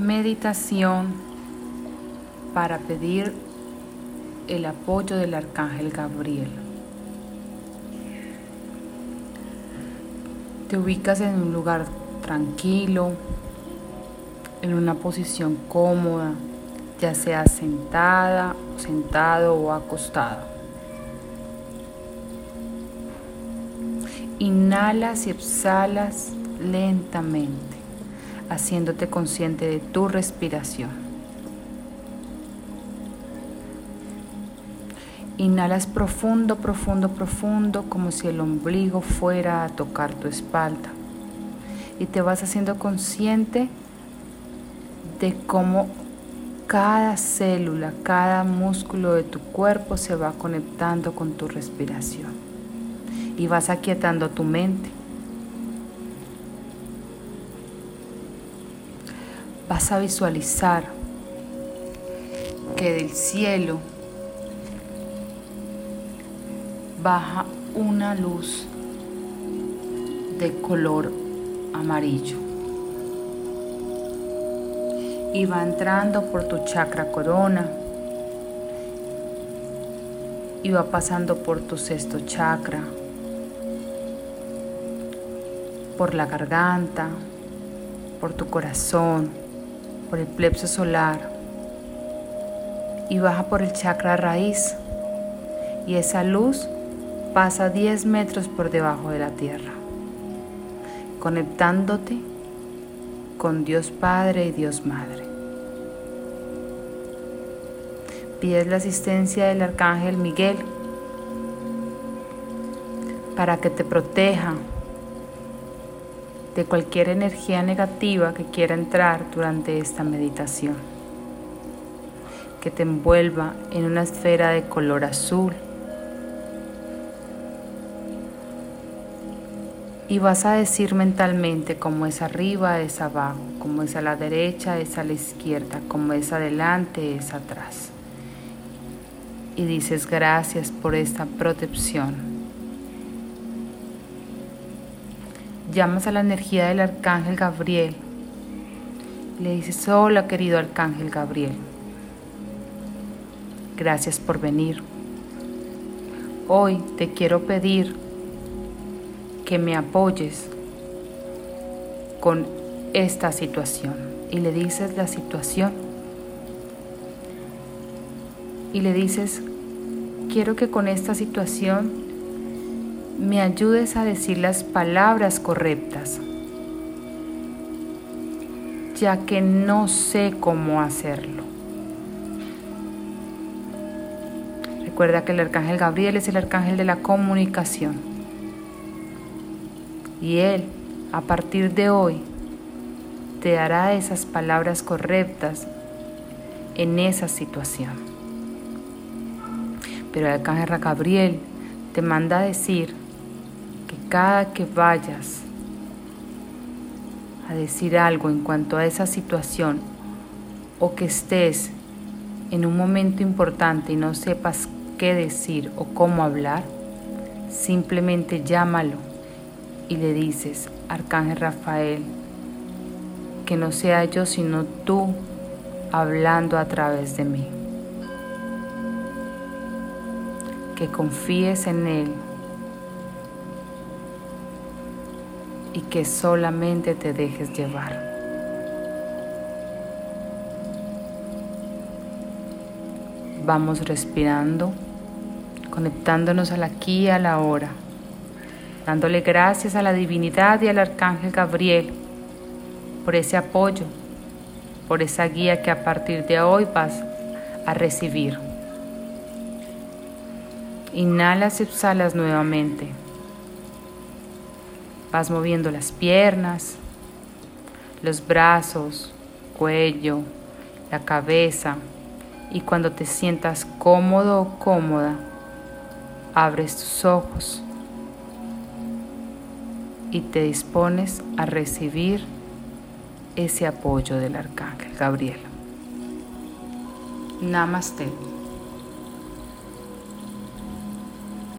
meditación para pedir el apoyo del arcángel Gabriel. Te ubicas en un lugar tranquilo, en una posición cómoda, ya sea sentada, sentado o acostado. Inhalas y exhalas lentamente, haciéndote consciente de tu respiración. Inhalas profundo, profundo, profundo, como si el ombligo fuera a tocar tu espalda. Y te vas haciendo consciente de cómo cada célula, cada músculo de tu cuerpo se va conectando con tu respiración. Y vas aquietando tu mente. Vas a visualizar que del cielo baja una luz de color amarillo y va entrando por tu chakra corona y va pasando por tu sexto chakra, por la garganta, por tu corazón, por el plexo solar y baja por el chakra raíz y esa luz pasa 10 metros por debajo de la tierra, conectándote con Dios Padre y Dios Madre. Pides la asistencia del Arcángel Miguel para que te proteja de cualquier energía negativa que quiera entrar durante esta meditación, que te envuelva en una esfera de color azul Y vas a decir mentalmente como es arriba, es abajo, como es a la derecha, es a la izquierda, como es adelante, es atrás. Y dices gracias por esta protección. Llamas a la energía del arcángel Gabriel. Le dices, hola querido arcángel Gabriel. Gracias por venir. Hoy te quiero pedir que me apoyes con esta situación. Y le dices la situación. Y le dices, quiero que con esta situación me ayudes a decir las palabras correctas, ya que no sé cómo hacerlo. Recuerda que el arcángel Gabriel es el arcángel de la comunicación y Él, a partir de hoy, te dará esas palabras correctas en esa situación. Pero el arcángel Gabriel te manda a decir que cada que vayas a decir algo en cuanto a esa situación o que estés en un momento importante y no sepas qué decir o cómo hablar, simplemente llámalo y le dices, Arcángel Rafael, que no sea yo sino tú hablando a través de mí. Que confíes en Él y que solamente te dejes llevar. Vamos respirando, conectándonos al aquí y a la hora dándole gracias a la divinidad y al arcángel Gabriel por ese apoyo, por esa guía que a partir de hoy vas a recibir. Inhalas y exhalas nuevamente. Vas moviendo las piernas, los brazos, cuello, la cabeza y cuando te sientas cómodo o cómoda, abres tus ojos y te dispones a recibir ese apoyo del Arcángel Gabriel. Namaste.